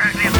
Practice.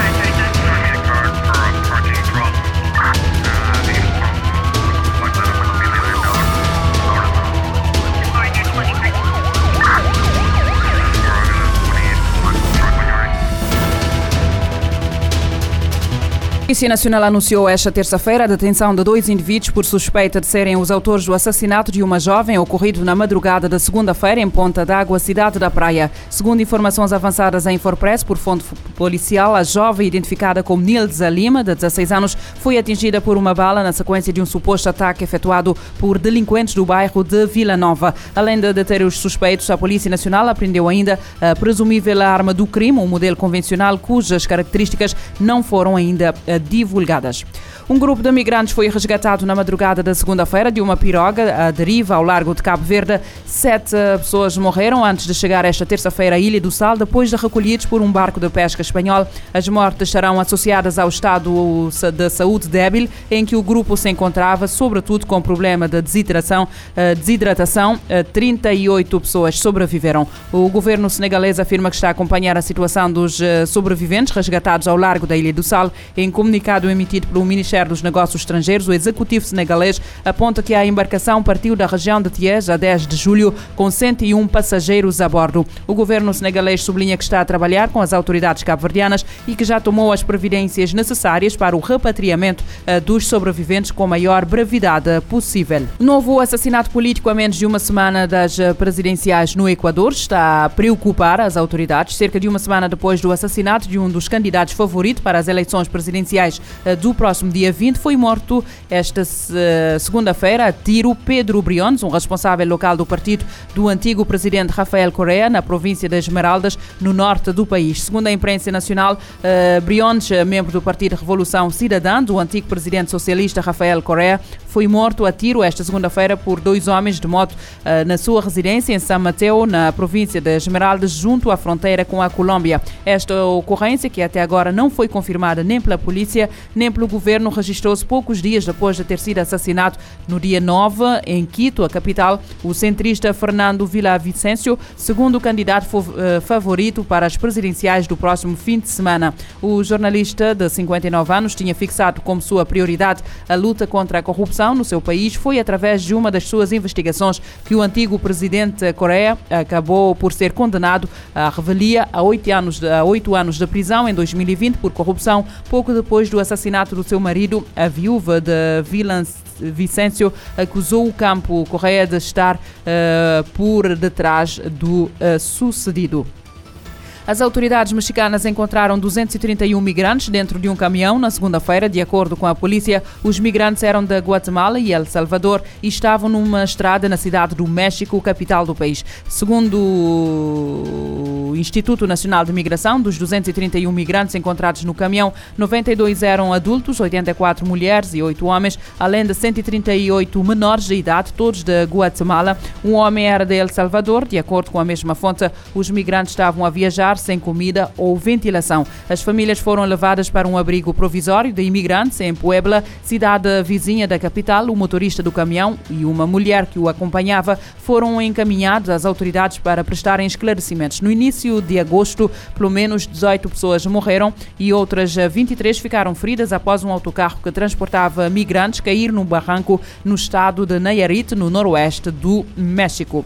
Polícia Nacional anunciou esta terça-feira a detenção de dois indivíduos por suspeita de serem os autores do assassinato de uma jovem ocorrido na madrugada da segunda-feira em Ponta d'Água, cidade da Praia. Segundo informações avançadas em Infopress por fonte policial, a jovem, identificada como Nilza Lima, de 16 anos, foi atingida por uma bala na sequência de um suposto ataque efetuado por delinquentes do bairro de Vila Nova. Além de deter os suspeitos, a Polícia Nacional apreendeu ainda a presumível arma do crime, um modelo convencional cujas características não foram ainda divulgadas. Um grupo de migrantes foi resgatado na madrugada da segunda-feira de uma piroga à deriva ao largo de Cabo Verde. Sete pessoas morreram antes de chegar esta terça-feira à Ilha do Sal, depois de recolhidos por um barco de pesca espanhol. As mortes estarão associadas ao estado de saúde débil em que o grupo se encontrava, sobretudo com problema de desidratação. Eh, desidratação. 38 eh, pessoas sobreviveram. O governo senegalês afirma que está a acompanhar a situação dos eh, sobreviventes resgatados ao largo da Ilha do Sal. Em comunicado emitido pelo Ministério dos Negócios Estrangeiros, o executivo senegalês aponta que a embarcação partiu da região de Tiés a 10 de julho com 101 passageiros a bordo. O governo senegalês sublinha que está a trabalhar com as autoridades cabo-verdianas e que já tomou as providências necessárias para o repatriamento eh, dos sobreviventes com a maior brevidade possível. Novo assassinato político a menos de uma semana das eh, presidenciais no Equador está a preocupar as autoridades. Cerca de uma semana depois do assassinato de um dos candidatos favoritos para as eleições presidenciais eh, do próximo dia dia 20, foi morto esta segunda-feira a tiro Pedro Briones, um responsável local do partido do antigo presidente Rafael Correa, na província das Esmeraldas, no norte do país. Segundo a imprensa nacional, uh, Briones, membro do Partido Revolução Cidadã, do antigo presidente socialista Rafael Correa, foi morto a tiro esta segunda-feira por dois homens de moto na sua residência em São Mateo, na província das Esmeraldas, junto à fronteira com a Colômbia. Esta ocorrência, que até agora não foi confirmada nem pela polícia nem pelo governo registrou-se poucos dias depois de ter sido assassinado no dia 9, em Quito, a capital, o centrista Fernando Vicencio, segundo candidato eh, favorito para as presidenciais do próximo fim de semana. O jornalista de 59 anos tinha fixado como sua prioridade a luta contra a corrupção no seu país. Foi através de uma das suas investigações que o antigo presidente Coreia acabou por ser condenado à revelia a oito anos, a anos de prisão em 2020 por corrupção, pouco depois do assassinato do seu marido a viúva de Vicêncio, acusou o campo Correia de estar uh, por detrás do uh, sucedido. As autoridades mexicanas encontraram 231 migrantes dentro de um caminhão na segunda-feira. De acordo com a polícia, os migrantes eram da Guatemala e El Salvador e estavam numa estrada na cidade do México, capital do país. Segundo Instituto Nacional de Migração, dos 231 migrantes encontrados no caminhão, 92 eram adultos, 84 mulheres e 8 homens, além de 138 menores de idade, todos da Guatemala. Um homem era de El Salvador. De acordo com a mesma fonte, os migrantes estavam a viajar sem comida ou ventilação. As famílias foram levadas para um abrigo provisório de imigrantes em Puebla, cidade vizinha da capital. O motorista do caminhão e uma mulher que o acompanhava foram encaminhados às autoridades para prestarem esclarecimentos. No início de agosto, pelo menos 18 pessoas morreram e outras 23 ficaram feridas após um autocarro que transportava migrantes cair num barranco no estado de Nayarit, no noroeste do México.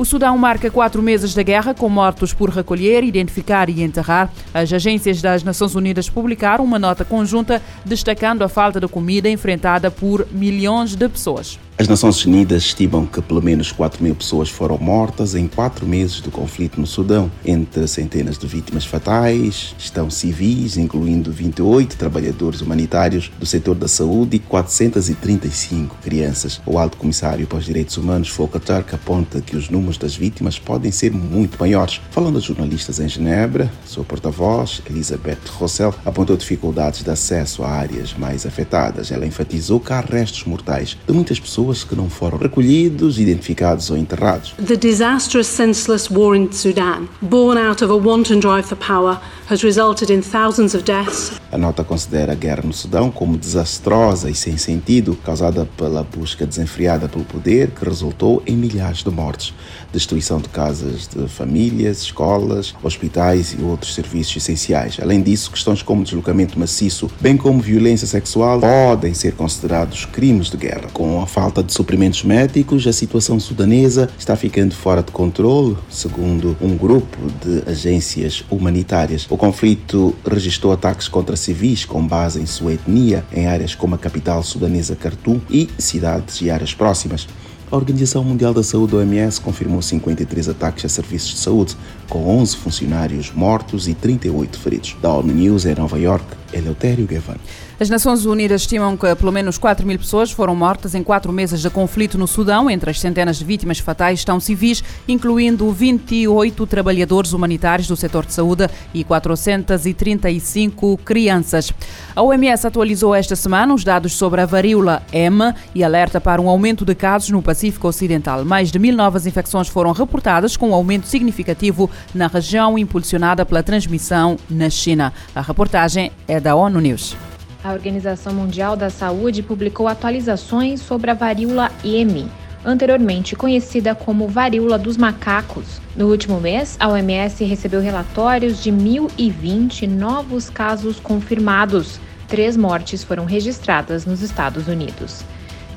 O Sudão marca quatro meses de guerra com mortos por recolher, identificar e enterrar. As agências das Nações Unidas publicaram uma nota conjunta destacando a falta de comida enfrentada por milhões de pessoas. As Nações Unidas estimam que pelo menos 4 mil pessoas foram mortas em quatro meses do conflito no Sudão. Entre centenas de vítimas fatais estão civis, incluindo 28 trabalhadores humanitários do setor da saúde e 435 crianças. O alto comissário para os direitos humanos, Volker Turk, aponta que os números das vítimas podem ser muito maiores. Falando a jornalistas em Genebra, sua porta-voz, Elizabeth Rossell, apontou dificuldades de acesso a áreas mais afetadas. Ela enfatizou que há restos mortais de muitas pessoas pessoas que não foram recolhidos, identificados ou enterrados. The disastrous senseless war in Sudan, born out of a wanton drive for power, has resulted in thousands of deaths. A nota considera a guerra no Sudão como desastrosa e sem sentido, causada pela busca desenfreada pelo poder que resultou em milhares de mortes, destruição de casas de famílias, escolas, hospitais e outros serviços essenciais. Além disso, questões como deslocamento maciço, bem como violência sexual, podem ser considerados crimes de guerra. Com a falta de suprimentos médicos, a situação sudanesa está ficando fora de controle, segundo um grupo de agências humanitárias. O conflito registrou ataques contra civis com base em sua etnia em áreas como a capital sudanesa Khartoum e cidades e áreas próximas. A Organização Mundial da Saúde, OMS, confirmou 53 ataques a serviços de saúde, com 11 funcionários mortos e 38 feridos. Da ONU News em Nova York, Eleutério Gavan. As Nações Unidas estimam que pelo menos 4 mil pessoas foram mortas em quatro meses de conflito no Sudão. Entre as centenas de vítimas fatais estão civis, incluindo 28 trabalhadores humanitários do setor de saúde e 435 crianças. A OMS atualizou esta semana os dados sobre a varíola M e alerta para um aumento de casos no Pacífico Ocidental. Mais de mil novas infecções foram reportadas, com um aumento significativo na região, impulsionada pela transmissão na China. A reportagem é da ONU News. A Organização Mundial da Saúde publicou atualizações sobre a varíola M, anteriormente conhecida como varíola dos macacos. No último mês, a OMS recebeu relatórios de 1.020 novos casos confirmados. Três mortes foram registradas nos Estados Unidos.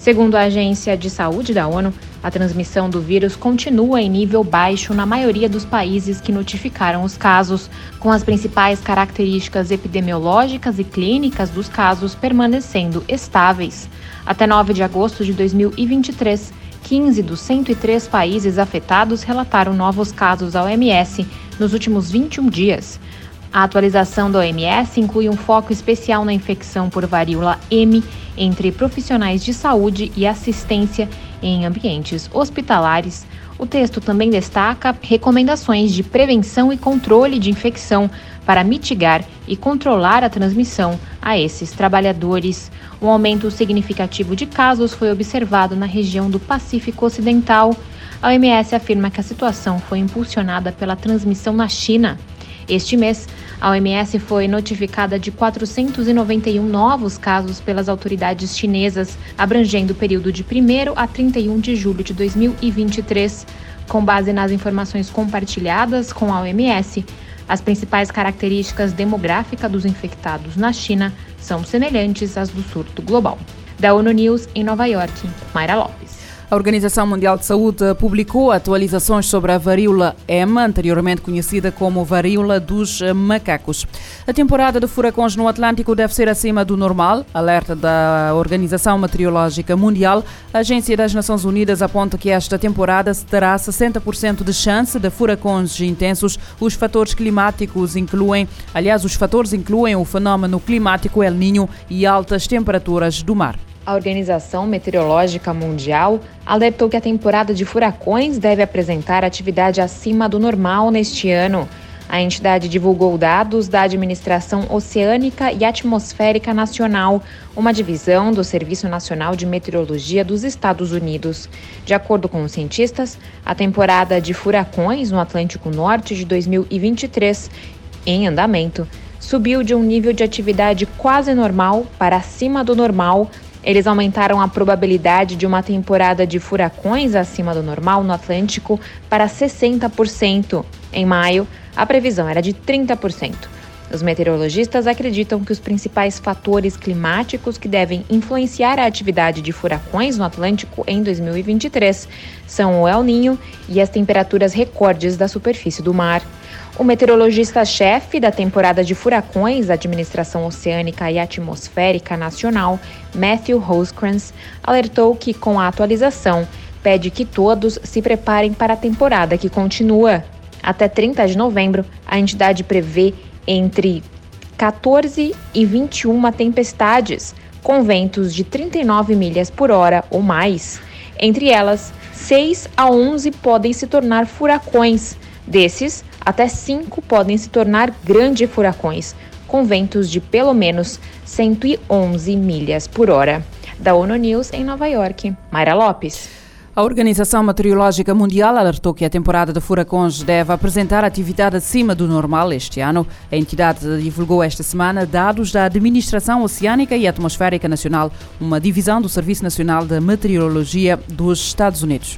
Segundo a Agência de Saúde da ONU, a transmissão do vírus continua em nível baixo na maioria dos países que notificaram os casos, com as principais características epidemiológicas e clínicas dos casos permanecendo estáveis. Até 9 de agosto de 2023, 15 dos 103 países afetados relataram novos casos à OMS nos últimos 21 dias. A atualização da OMS inclui um foco especial na infecção por varíola M entre profissionais de saúde e assistência em ambientes hospitalares. O texto também destaca recomendações de prevenção e controle de infecção para mitigar e controlar a transmissão a esses trabalhadores. Um aumento significativo de casos foi observado na região do Pacífico Ocidental. A OMS afirma que a situação foi impulsionada pela transmissão na China. Este mês, a OMS foi notificada de 491 novos casos pelas autoridades chinesas, abrangendo o período de 1 a 31 de julho de 2023. Com base nas informações compartilhadas com a OMS, as principais características demográficas dos infectados na China são semelhantes às do surto global. Da ONU News em Nova York, Mayra Lopes. A Organização Mundial de Saúde publicou atualizações sobre a varíola M, anteriormente conhecida como varíola dos macacos. A temporada de furacões no Atlântico deve ser acima do normal, alerta da Organização Meteorológica Mundial. A Agência das Nações Unidas aponta que esta temporada terá 60% de chance de furacões intensos. Os fatores climáticos incluem, aliás, os fatores incluem o fenômeno climático El Niño e altas temperaturas do mar. A Organização Meteorológica Mundial alertou que a temporada de furacões deve apresentar atividade acima do normal neste ano. A entidade divulgou dados da Administração Oceânica e Atmosférica Nacional, uma divisão do Serviço Nacional de Meteorologia dos Estados Unidos. De acordo com os cientistas, a temporada de furacões no Atlântico Norte de 2023, em andamento, subiu de um nível de atividade quase normal para acima do normal eles aumentaram a probabilidade de uma temporada de furacões acima do normal no Atlântico para 60%. Em maio, a previsão era de 30%. Os meteorologistas acreditam que os principais fatores climáticos que devem influenciar a atividade de furacões no Atlântico em 2023 são o El Ninho e as temperaturas recordes da superfície do mar. O meteorologista-chefe da temporada de furacões da Administração Oceânica e Atmosférica Nacional, Matthew Rosecrans, alertou que, com a atualização, pede que todos se preparem para a temporada que continua. Até 30 de novembro, a entidade prevê entre 14 e 21 tempestades, com ventos de 39 milhas por hora ou mais. Entre elas, 6 a 11 podem se tornar furacões. Desses, até cinco podem se tornar grandes furacões, com ventos de pelo menos 111 milhas por hora. Da ONU News em Nova York, Mayra Lopes. A Organização Meteorológica Mundial alertou que a temporada de furacões deve apresentar atividade acima do normal este ano. A entidade divulgou esta semana dados da Administração Oceânica e Atmosférica Nacional, uma divisão do Serviço Nacional de Meteorologia dos Estados Unidos.